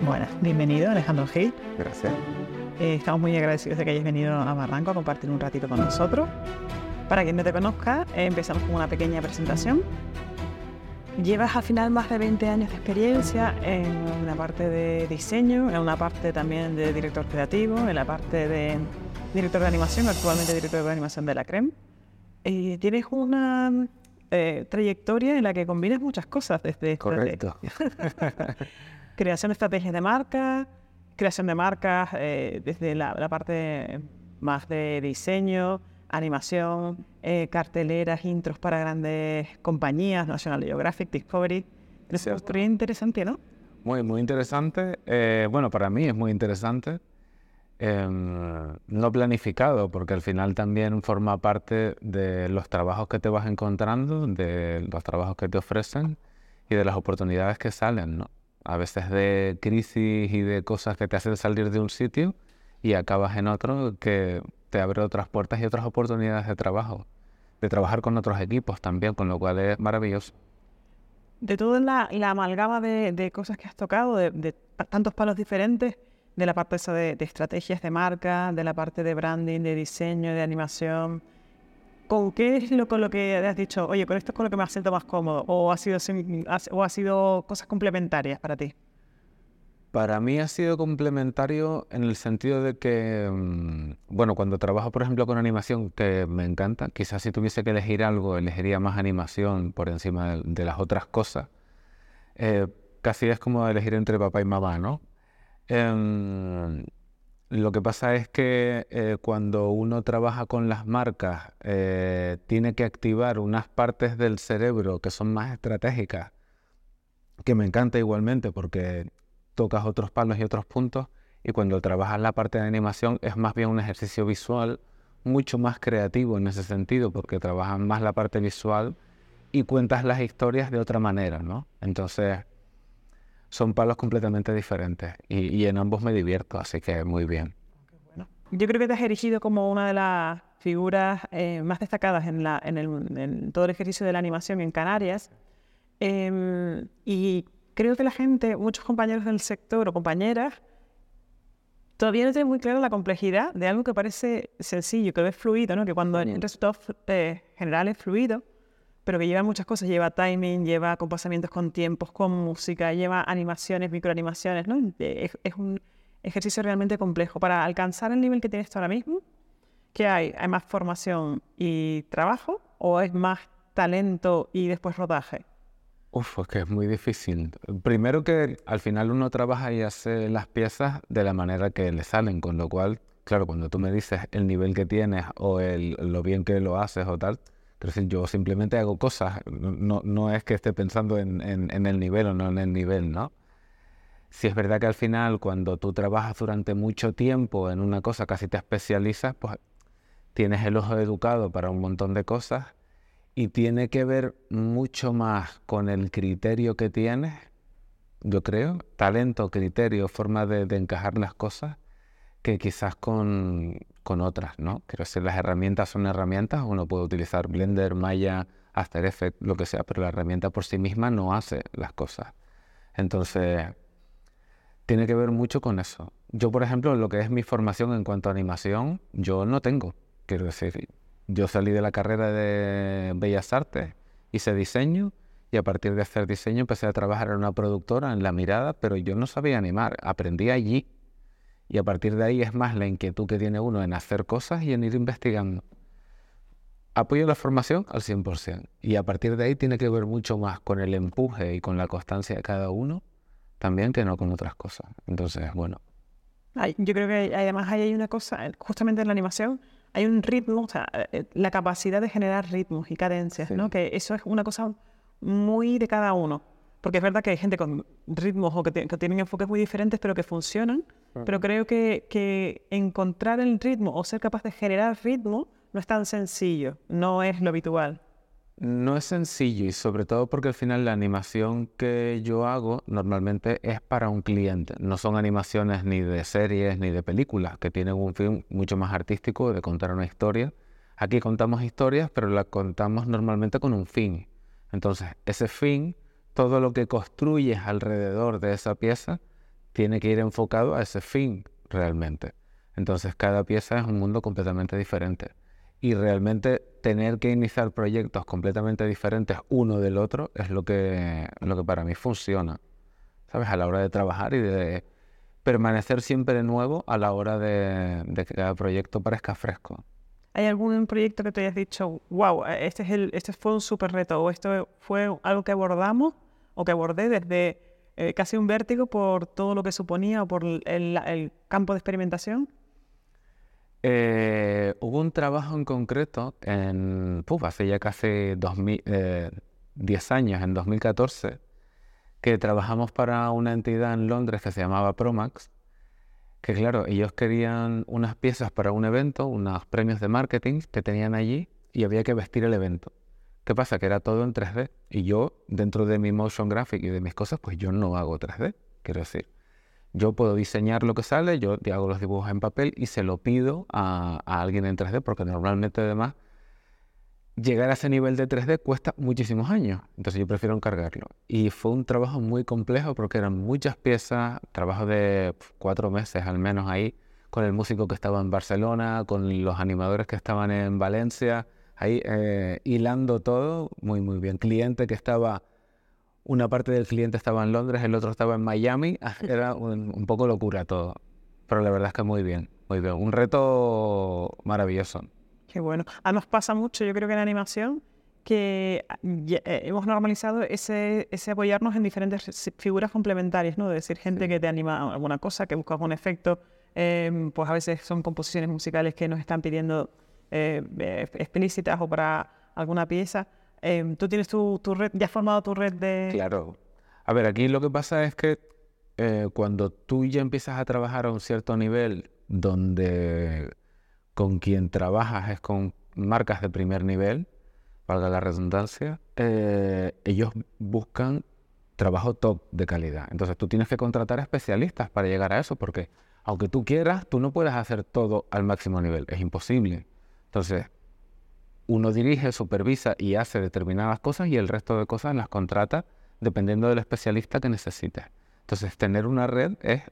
Bueno, bienvenido Alejandro Gil. Gracias. Eh, estamos muy agradecidos de que hayas venido a Barranco a compartir un ratito con nosotros. Para quien no te conozca, eh, empezamos con una pequeña presentación. Llevas al final más de 20 años de experiencia en la parte de diseño, en una parte también de director creativo, en la parte de director de animación, actualmente director de animación de la CREM. Tienes una eh, trayectoria en la que combinas muchas cosas desde Correcto. creación de estrategias de marca, creación de marcas eh, desde la, la parte más de diseño, animación, eh, carteleras, intros para grandes compañías, National Geographic, Discovery. Es muy interesante, ¿no? Muy, muy interesante. Bueno, para mí es muy interesante. Em, no planificado, porque al final también forma parte de los trabajos que te vas encontrando, de los trabajos que te ofrecen y de las oportunidades que salen, ¿no? A veces de crisis y de cosas que te hacen salir de un sitio y acabas en otro que te abre otras puertas y otras oportunidades de trabajo, de trabajar con otros equipos también, con lo cual es maravilloso. De toda la, la amalgama de, cosas que has tocado, de, tantos palos diferentes, de la parte esa de, de estrategias de marca, de la parte de branding, de diseño, de animación, ¿con qué es lo con lo que has dicho, oye, con esto es con lo que me siento más cómodo? ¿O ha sido, o ha sido cosas complementarias para ti? Para mí ha sido complementario en el sentido de que, mm, bueno, cuando trabajo, por ejemplo, con animación, que me encanta, quizás si tuviese que elegir algo, elegiría más animación por encima de, de las otras cosas. Eh, casi es como elegir entre papá y mamá, ¿no? Em, lo que pasa es que eh, cuando uno trabaja con las marcas, eh, tiene que activar unas partes del cerebro que son más estratégicas, que me encanta igualmente porque tocas otros palos y otros puntos, y cuando trabajas la parte de animación es más bien un ejercicio visual mucho más creativo en ese sentido, porque trabajas más la parte visual y cuentas las historias de otra manera, ¿no? Entonces, son palos completamente diferentes y, y en ambos me divierto, así que muy bien. Yo creo que te has erigido como una de las figuras eh, más destacadas en, la, en, el- en todo el ejercicio de la animación en Canarias. Em, y creo que la gente, muchos compañeros del sector o compañeras, todavía no tienen muy clara la complejidad de algo que parece sencillo, que ves fluido, ¿no? que cuando el resultado eh, general es fluido, pero que lleva muchas cosas, lleva timing, lleva compasamientos con tiempos, con música, lleva animaciones, microanimaciones, ¿no? Eh, Es, un ejercicio realmente complejo. Para alcanzar el nivel que tienes ahora mismo, ¿qué hay? ¿Hay más formación y trabajo o es más talento y después rodaje? Uf, es que es muy difícil. Primero que al final uno trabaja y hace las piezas de la manera que le salen, con lo cual, claro, cuando tú me dices el nivel que tienes o el, lo bien que lo haces o tal, decir, yo simplemente hago cosas, no, no- es que esté pensando en, en- el nivel o no en el nivel, ¿no? Si es verdad que al final cuando tú trabajas durante mucho tiempo en una cosa, casi te especializas, pues tienes el ojo educado para un montón de cosas y tiene que ver mucho más con el criterio que tienes, yo creo, talento, criterio, forma de encajar las cosas, que quizás con, con otras, ¿no? Quiero decir, las herramientas son herramientas, uno puede utilizar Blender, Maya, After Effects, lo que sea, pero la herramienta por sí misma no hace las cosas. Entonces, tiene que ver mucho con eso. Yo, por ejemplo, lo que es mi formación en cuanto a animación, yo no tengo. Quiero decir, yo salí de la carrera de Bellas Artes, hice diseño y a partir de hacer diseño empecé a trabajar en una productora en La Mirada, pero yo no sabía animar, aprendí allí. Y a partir de ahí es más la inquietud que tiene uno en hacer cosas y en ir investigando. Apoyo la formación al 100%. Y a partir de ahí tiene que ver mucho más con el empuje y con la constancia de cada uno también que no con otras cosas. Entonces, bueno, Ay, yo creo que además ahí hay una cosa, justamente en la animación, hay un ritmo, o sea, eh, la capacidad de generar ritmos y cadencias, ¿no? Sí. Que eso es una cosa muy de cada uno. Porque es verdad que hay gente con ritmos o que, que tienen enfoques muy diferentes, pero que funcionan. Pero creo que, que encontrar el ritmo o ser capaz de generar ritmo no es tan sencillo, no es lo habitual. No es sencillo y sobre todo porque al final la animación que yo hago normalmente es para un cliente. No son animaciones ni de series ni de películas que tienen un fin mucho más artístico de contar una historia. Aquí contamos historias, pero las contamos normalmente con un fin. Entonces, ese fin, todo lo que construyes alrededor de esa pieza, tiene que ir enfocado a ese fin realmente. Entonces, cada pieza es un mundo completamente diferente. Y realmente tener que iniciar proyectos completamente diferentes uno del otro es lo que, lo que para mí funciona. ¿Sabes? A la hora de trabajar y de permanecer siempre nuevo a la hora de, que cada proyecto parezca fresco. ¿Hay algún proyecto que te hayas dicho, wow, este, es el, este fue un súper reto o esto fue algo que abordamos o que abordé desde eh, casi un vértigo por todo lo que suponía o por el, campo de experimentación? Eh, hubo un trabajo en concreto en, puf, hace ya casi 2000, 10 eh, años, en 2014, que trabajamos para una entidad en Londres que se llamaba Promax, que claro, ellos querían unas piezas para un evento, unos premios de marketing que tenían allí y había que vestir el evento. ¿Qué pasa? Que era todo en 3D y yo, dentro de mi motion graphic y de mis cosas, pues yo no hago 3D, quiero decir. Yo puedo diseñar lo que sale, yo hago los dibujos en papel y se lo pido a, a alguien en 3D porque normalmente además llegar a ese nivel de 3D cuesta muchísimos años, entonces yo prefiero encargarlo. Y fue un trabajo muy complejo porque eran muchas piezas, trabajo de cuatro meses al menos ahí, con el músico que estaba en Barcelona, con los animadores que estaban en Valencia, ahí eh, hilando todo, muy, muy bien. Cliente que estaba, una parte del cliente estaba en Londres, el otro estaba en Miami, era un, un poco locura todo, pero la verdad es que muy bien, muy bien. Un reto maravilloso. Qué bueno. Además pasa mucho, yo creo que en animación, que ah, eh, hemos normalizado ese, ese apoyarnos en diferentes figuras complementarias, ¿no? De decir, gente que te anima alguna cosa, que busca algún efecto, em, pues a veces son composiciones musicales que nos están pidiendo eh, eh, explícitas o para alguna pieza. Em, Tú tienes tu, red, ya has formado tu red de... Claro. A ver, aquí lo que pasa es que cuando tú ya empiezas a trabajar a un cierto nivel donde con quien trabajas es con marcas de primer nivel, valga la redundancia, eh, ellos buscan trabajo top de calidad. Entonces tú tienes que contratar especialistas para llegar a eso, porque aunque tú quieras, tú no puedes hacer todo al máximo nivel, es imposible. Entonces, uno dirige, supervisa y hace determinadas cosas y el resto de cosas las contrata dependiendo del especialista que necesites. Entonces, tener una red es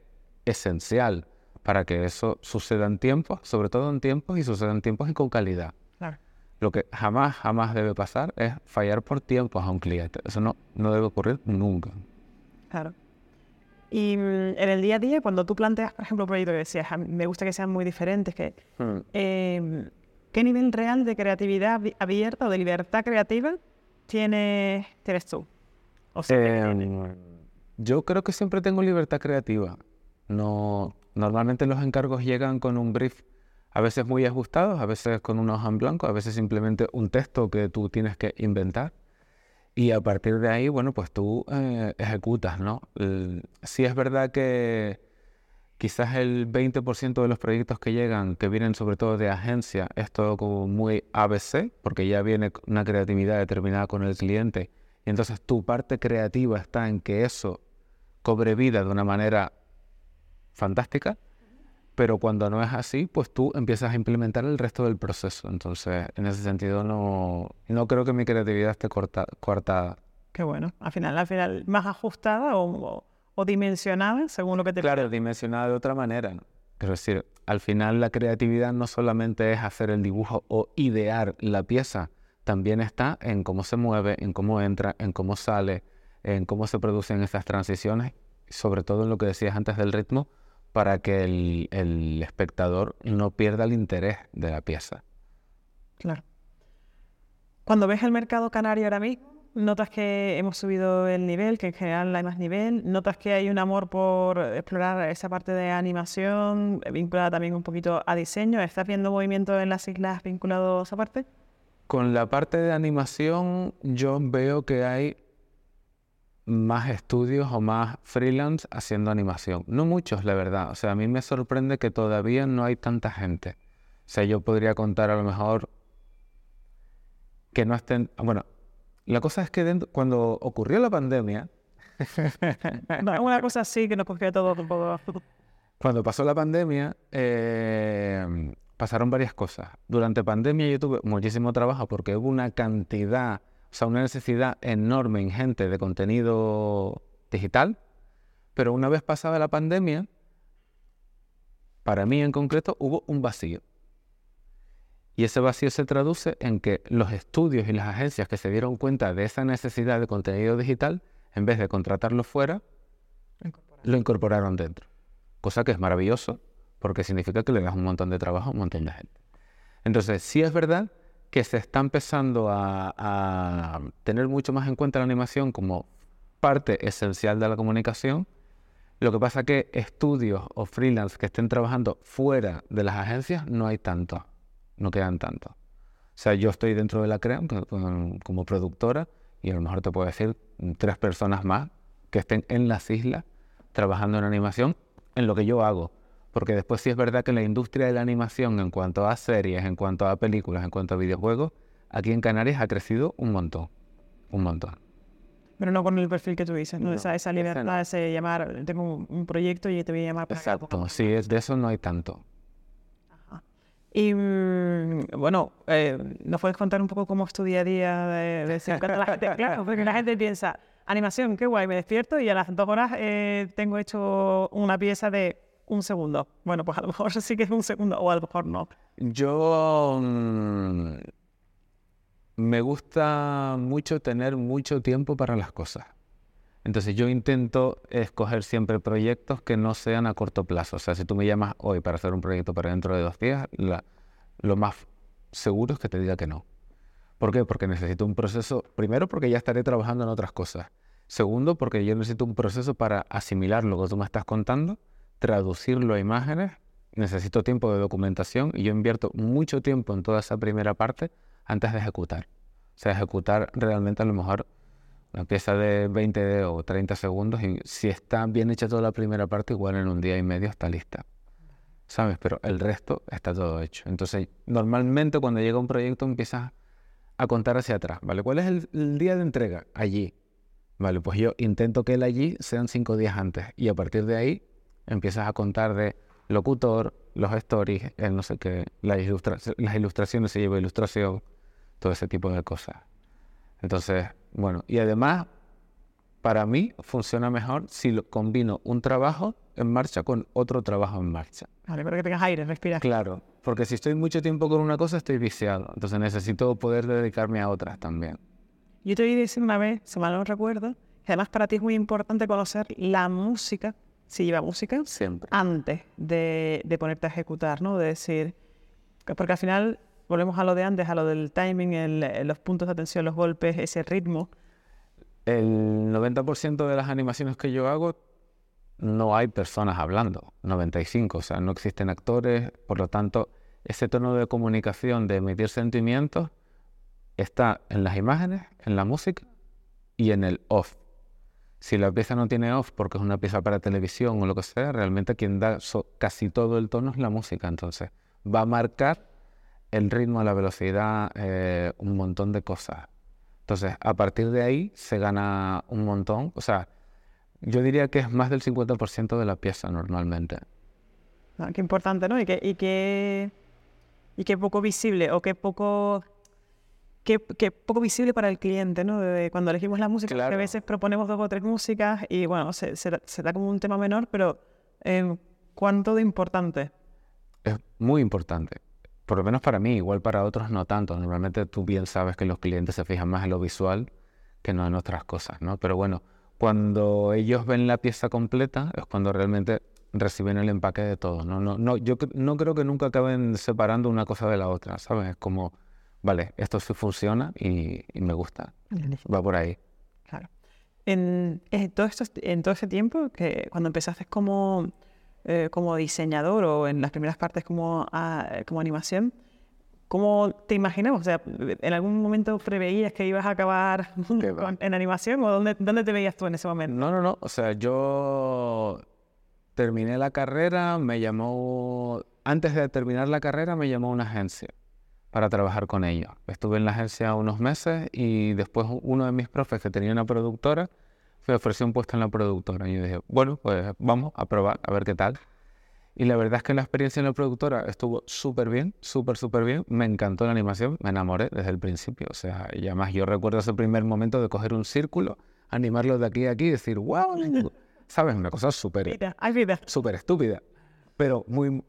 esencial para que eso suceda en tiempos, sobre todo en tiempos y suceda en tiempos y con calidad. Lo que jamás, jamás debe pasar es fallar por tiempos a un cliente. Eso no, no debe ocurrir nunca. Claro. Y mm, en el día a día, cuando tú planteas, por ejemplo, un proyecto que decías, me gusta que sean muy diferentes, que, hmm. em, ¿qué nivel real de creatividad abierta o de libertad creativa tienes, tienes tú? O sea, em, yo creo que siempre tengo libertad creativa. No, Normalmente los encargos llegan con un brief a veces muy ajustado, a veces con una hoja en blanco, a veces simplemente un texto que tú tienes que inventar. Y a partir de ahí, bueno, pues tú eh, ejecutas, ¿no? sí es verdad que quizás el 20% de los proyectos que llegan, que vienen sobre todo de agencia, es todo como muy ABC, porque ya viene una creatividad determinada con el cliente. Y entonces tu parte creativa está en que eso cobre vida de una manera fantástica, pero cuando no es así, pues tú empiezas a implementar el resto del proceso. Entonces, en ese sentido, no, no creo que mi creatividad esté corta, coartada. Qué bueno. Al final, al final, más ajustada o, o, dimensionada, según lo que te Claro, dimensionada de otra manera. ¿no? Quiero decir, al final la creatividad no solamente es hacer el dibujo o idear la pieza, también está en cómo se mueve, en cómo entra, en cómo sale, en cómo se producen esas transiciones, sobre todo en lo que decías antes del ritmo, para que el, espectador no pierda el interés de la pieza. Claro. Cuando ves el mercado canario ahora mismo, notas que hemos subido el nivel, que en general hay más nivel, notas que hay un amor por explorar esa parte de animación vinculada también un poquito a diseño. ¿Estás viendo movimiento en las islas vinculados a esa parte? Con la parte de animación yo veo que hay más estudios o más freelance haciendo animación. No muchos, la verdad. O sea, a mí me sorprende que todavía no hay tanta gente. O sea, yo podría contar a lo mejor que no estén... Bueno, la cosa es que cuando ocurrió la pandemia... no, una cosa así que nos cogió todo un poco... Cuando pasó la pandemia, eh, pasaron varias cosas. Durante pandemia yo tuve muchísimo trabajo porque hubo una cantidad, o sea, una necesidad enorme, ingente de contenido digital, pero una vez pasada la pandemia, para mí en concreto hubo un vacío. Y ese vacío se traduce en que los estudios y las agencias que se dieron cuenta de esa necesidad de contenido digital, en vez de contratarlo fuera, lo incorporaron dentro. Cosa que es maravilloso, porque significa que le das un montón de trabajo a un montón de gente. Entonces, sí es verdad que se está empezando a, a tener mucho más en cuenta la animación como parte esencial de la comunicación. Lo que pasa es que estudios o freelance que estén trabajando fuera de las agencias no hay tanto no quedan tantos. O sea, yo estoy dentro de la CREAM como productora y a lo mejor te puedo decir tres personas más que estén en las islas trabajando en animación en lo que yo hago. Porque después sí es verdad que la industria de la animación en cuanto a series, en cuanto a películas, en cuanto a videojuegos, aquí en Canarias ha crecido un montón. Un montón. Pero no con el perfil que tú dices, ¿no? esa, esa, libertad, ese llamar, tengo un, proyecto y te voy a llamar para Exacto, sí, de eso no hay tanto. Y mm, bueno, eh, ¿nos puedes contar un poco cómo es tu día a día de, la gente? Claro, porque la gente piensa, animación, qué guay, me despierto y a las dos horas eh, tengo hecho una pieza de un segundo. Bueno, pues a lo mejor sí que es un segundo o a lo mejor no. Yo mm, me gusta mucho tener mucho tiempo para las cosas. Entonces yo intento escoger siempre proyectos que no sean a corto plazo. O sea, si tú me llamas hoy para hacer un proyecto para dentro de dos días, lo más seguro es que te diga que no. ¿Por qué? Porque necesito un proceso, primero porque ya estaré trabajando en otras cosas. Segundo, porque yo necesito un proceso para asimilar lo que tú me estás contando, traducirlo a imágenes. Necesito tiempo de documentación y yo invierto mucho tiempo en toda esa primera parte antes de ejecutar. O sea, ejecutar realmente a lo mejor una pieza de 20 o 30 segundos y si está bien hecha toda la primera parte, igual en un día y medio está lista. ¿Sabes? Pero el resto está todo hecho. Entonces, normalmente cuando llega un proyecto empiezas a contar hacia atrás, ¿vale? ¿Cuál es el, día de entrega? Allí. Vale, pues yo intento que el allí sean cinco días antes y a partir de ahí empiezas a contar de locutor, los stories, el no sé qué, las, las ilustraciones se lleva ilustración, todo ese tipo de cosas. Entonces, bueno, y además, para mí funciona mejor si lo combino un trabajo en marcha con otro trabajo en marcha. Vale, para que tengas aire, respiras. Claro, porque si estoy mucho tiempo con una cosa estoy viciado, entonces necesito poder dedicarme a otras también. Yo te oí decir una vez, si mal no recuerdo, que además para ti es muy importante conocer la música, si lleva música, Siempre. antes de, de ponerte a ejecutar, ¿no? De decir, porque al final volvemos a lo de antes, a lo del timing, los puntos de atención, los golpes, ese ritmo. El 90% de las animaciones que yo hago no hay personas hablando, 95, o sea, no existen actores, por lo tanto, ese tono de comunicación, de emitir sentimientos, está en las imágenes, en la música y en el off. Si la pieza no tiene off porque es una pieza para televisión o lo que sea, realmente quien da casi todo el tono es la música, entonces va a marcar el ritmo, la velocidad, eh, un montón de cosas. Entonces, a partir de ahí se gana un montón. O sea, yo diría que es más del 50% de la pieza normalmente. Ah, qué importante, ¿no? Y qué y y qué poco visible o qué poco qué, poco visible para el cliente, ¿no? De cuando elegimos la música, que a veces proponemos dos o tres músicas y bueno, se, se, da como un tema menor, pero eh, ¿cuánto de importante? Es muy importante por lo menos para mí, igual para otros no tanto. Normalmente tú bien sabes que los clientes se fijan más en lo visual que no en otras cosas, ¿no? Pero bueno, cuando ellos ven la pieza completa es cuando realmente reciben el empaque de todo, ¿no? no, no yo no creo que nunca acaben separando una cosa de la otra, ¿sabes? Es como, vale, esto sí funciona y, me gusta. Va por ahí. Claro. En, en, todo esto, en todo ese tiempo, que cuando empezaste como eh, como diseñador o en las primeras partes como, ah, como animación, ¿cómo te imaginabas? O sea, ¿en algún momento preveías que ibas a acabar en animación o dónde, dónde te veías tú en ese momento? No, no, no. O sea, yo terminé la carrera, me llamó, antes de terminar la carrera me llamó una agencia para trabajar con ellos. Estuve en la agencia unos meses y después uno de mis profes que tenía una productora me ofreció un puesto en la productora. Y yo dije, bueno, pues vamos a probar, a ver qué tal. Y la verdad es que la experiencia en la productora estuvo súper bien, súper, súper bien. Me encantó la animación, me enamoré desde el principio. O sea, y además yo recuerdo ese primer momento de coger un círculo, animarlo de aquí a aquí y decir, wow, ¿sabes? Una cosa súper... Súper estúpida. Pero muy...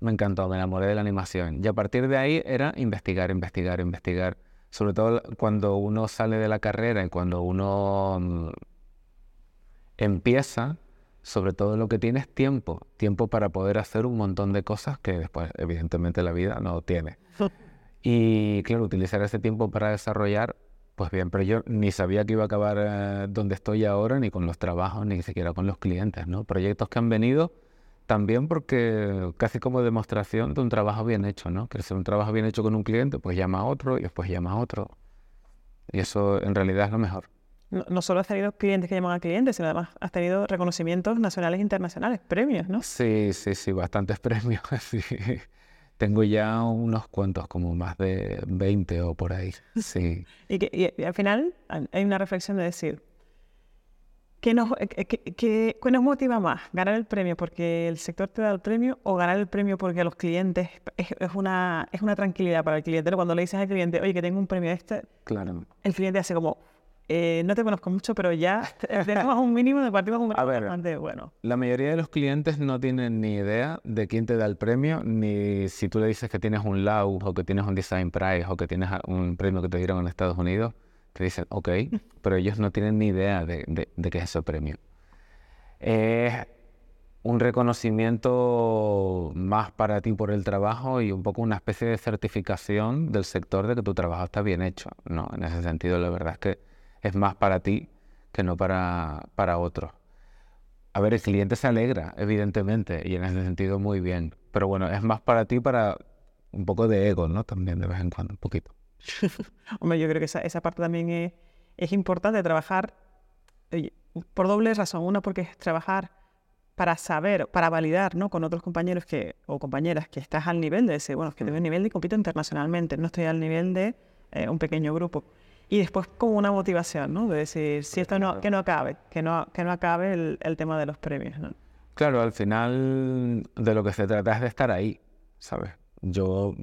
Me encantó, me enamoré de la animación. Y a partir de ahí era investigar, investigar, investigar. Sobre todo cuando uno sale de la carrera y cuando uno mm, empieza, sobre todo lo que tienes tiempo, tiempo para poder hacer un montón de cosas que después evidentemente la vida no tiene. Y claro, utilizar ese tiempo para desarrollar, pues bien, pero yo ni sabía que iba a acabar eh, donde estoy ahora, ni con los trabajos, ni siquiera con los clientes, ¿no? Proyectos que han venido también porque casi como demostración de un trabajo bien hecho, ¿no? Que si un trabajo bien hecho con un cliente, pues llama a otro y después llama a otro. Y eso en realidad es lo mejor no, solo has tenido clientes que llaman a clientes, sino además has tenido reconocimientos nacionales e internacionales, premios, ¿no? Sí, sí, sí, bastantes premios. Sí. Tengo ya unos cuantos, como más de 20 o por ahí. Sí. y, que, al final hay una reflexión de decir, ¿qué nos, qué, nos motiva más? ¿Ganar el premio porque el sector te da el premio o ganar el premio porque a los clientes es, una, es una tranquilidad para el cliente? Cuando le dices al cliente, oye, que tengo un premio este, claro. el cliente hace como, eh, no te conozco mucho, pero ya tenemos un mínimo de partimos un A ver, bueno. La mayoría de los clientes no tienen ni idea de quién te da el premio, ni si tú le dices que tienes un LAU o que tienes un Design Prize o que tienes un premio que te dieron en Estados Unidos, te dicen, ok, pero ellos no tienen ni idea de, de qué es ese premio. Es un reconocimiento más para ti por el trabajo y un poco una especie de certificación del sector de que tu trabajo está bien hecho. No, en ese sentido, la verdad es que es más para ti que no para, para otros. A ver, el cliente se alegra, evidentemente, y en ese sentido muy bien. Pero bueno, es más para ti para un poco de ego, ¿no? También de vez en cuando, un poquito. Hombre, yo creo que esa, esa parte también es, es importante, trabajar por doble razón. Una, porque es trabajar para saber, para validar, ¿no? Con otros compañeros que, o compañeras que estás al nivel de ese, bueno, es que tengo el nivel de compito internacionalmente, no estoy al nivel de eh, un pequeño grupo y después como una motivación, ¿no? De decir, si esto no, que no acabe, que no, que no acabe el, el tema de los premios, ¿no? Claro, al final de lo que se trata es de estar ahí, ¿sabes? Yo,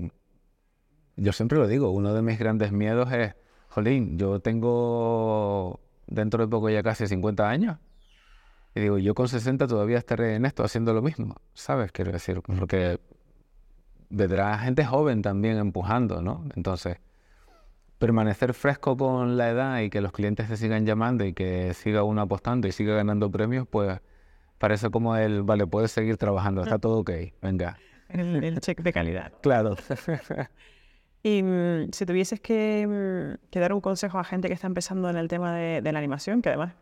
yo siempre lo digo, uno de mis grandes miedos es, jolín, yo tengo dentro de poco ya casi 50 años. Y digo, yo con 60 todavía estaré en esto haciendo lo mismo, ¿sabes? Quiero decir, porque vendrá gente joven también empujando, ¿no? Entonces, permanecer fresco con la edad y que los clientes se sigan llamando y que siga uno apostando y siga ganando premios, pues parece como el, vale, puedes seguir trabajando, está todo ok, venga. El, check de calidad. Claro. y mm, si tuvieses que, mm, que, dar un consejo a gente que está empezando en el tema de, la animación, que además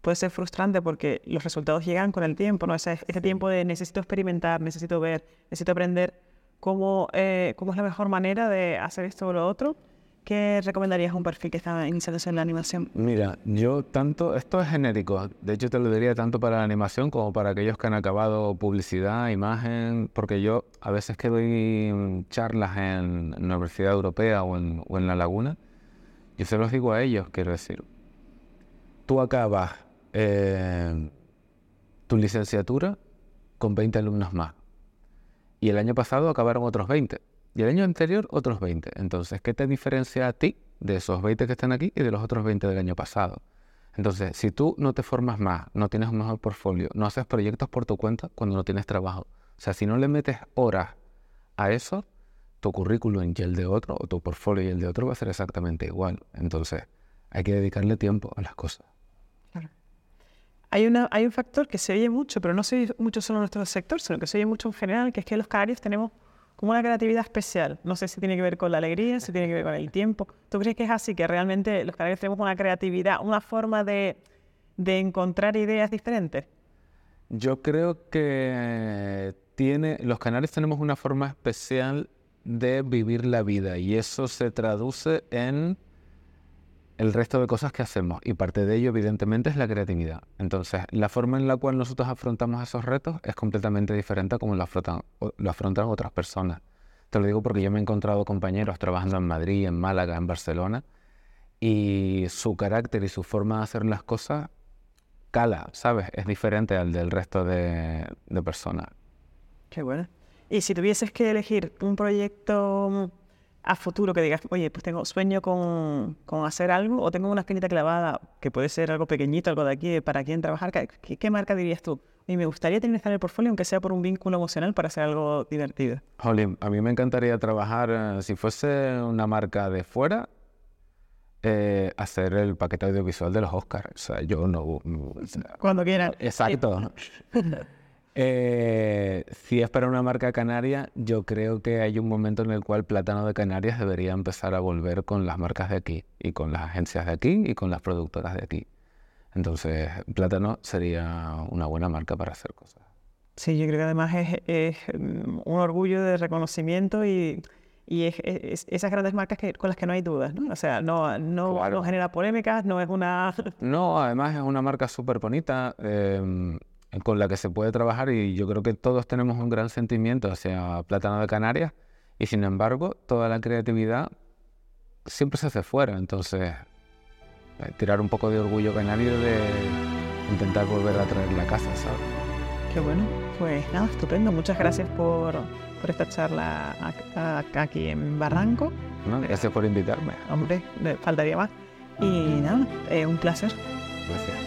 puede ser frustrante porque los resultados llegan con el tiempo, ¿no? Ese, ese tiempo de necesito experimentar, necesito ver, necesito aprender cómo, eh, cómo es la mejor manera de hacer esto o lo otro ¿Qué recomendarías un perfil que está iniciándose en la animación? Mira, yo tanto, esto es genérico, de hecho te lo diría tanto para la animación como para aquellos que han acabado publicidad, imagen, porque yo a veces que doy charlas en la Universidad Europea o en, o en La Laguna, yo se los digo a ellos, quiero decir, tú acabas eh, tu licenciatura con 20 alumnos más y el año pasado acabaron otros 20 y el año anterior otros 20. Entonces, ¿qué te diferencia a ti de esos 20 que están aquí y de los otros 20 del año pasado? Entonces, si tú no te formas más, no tienes un mejor portfolio, no haces proyectos por tu cuenta cuando no tienes trabajo, o sea, si no le metes horas a eso, tu currículum y el de otro, o tu portfolio y el de otro va a ser exactamente igual. Entonces, hay que dedicarle tiempo a las cosas. Claro. Hay, una, hay un factor que se oye mucho, pero no se oye mucho solo en nuestro sector, sino que se oye mucho en general, que es que los canarios tenemos como una creatividad especial. No sé si tiene que ver con la alegría, si tiene que ver con el tiempo. ¿Tú crees que es así, que realmente los canarios tenemos una creatividad, una forma de, de encontrar ideas diferentes? Yo creo que tiene, los canarios tenemos una forma especial de vivir la vida y eso se traduce en el resto de cosas que hacemos y parte de ello evidentemente es la creatividad. Entonces, la forma en la cual nosotros afrontamos esos retos es completamente diferente a como lo afrontan, lo afrontan otras personas. Te lo digo porque yo me he encontrado compañeros trabajando en Madrid, en Málaga, en Barcelona y su carácter y su forma de hacer las cosas cala, ¿sabes? Es diferente al del resto de, de personas. Qué bueno. Y si tuvieses que elegir un proyecto a futuro que digas, oye, pues tengo sueño con, con hacer algo o tengo una espinita clavada, que puede ser algo pequeñito, algo de aquí, para quién trabajar, ¿qué, qué marca dirías tú? Y me gustaría tener en el portfolio, aunque sea por un vínculo emocional, para hacer algo divertido. Jolín, a mí me encantaría trabajar, eh, si fuese una marca de fuera, eh, hacer el paquete audiovisual de los Oscars. O sea, yo no... Cuando quieran. Exacto. Eh, si es para una marca canaria, yo creo que hay un momento en el cual Plátano de Canarias debería empezar a volver con las marcas de aquí, y con las agencias de aquí, y con las productoras de aquí. Entonces, Plátano sería una buena marca para hacer cosas. Sí, yo creo que además es, mm, un orgullo de reconocimiento y, es, esas grandes marcas que, con las que no hay dudas, ¿no? O sea, no, no, genera polémicas, no es una... No, además es una marca súper bonita. Em, con la que se puede trabajar y yo creo que todos tenemos un gran sentimiento hacia Plátano de Canarias y sin embargo toda la creatividad siempre se hace fuera, entonces eh, tirar un poco de orgullo canario de intentar volver a traer la casa, ¿sabes? Qué bueno, pues nada, estupendo, muchas gracias por, por esta charla aquí en Barranco. gracias por invitarme. Hombre, faltaría más. Y nada, eh, un placer. Gracias.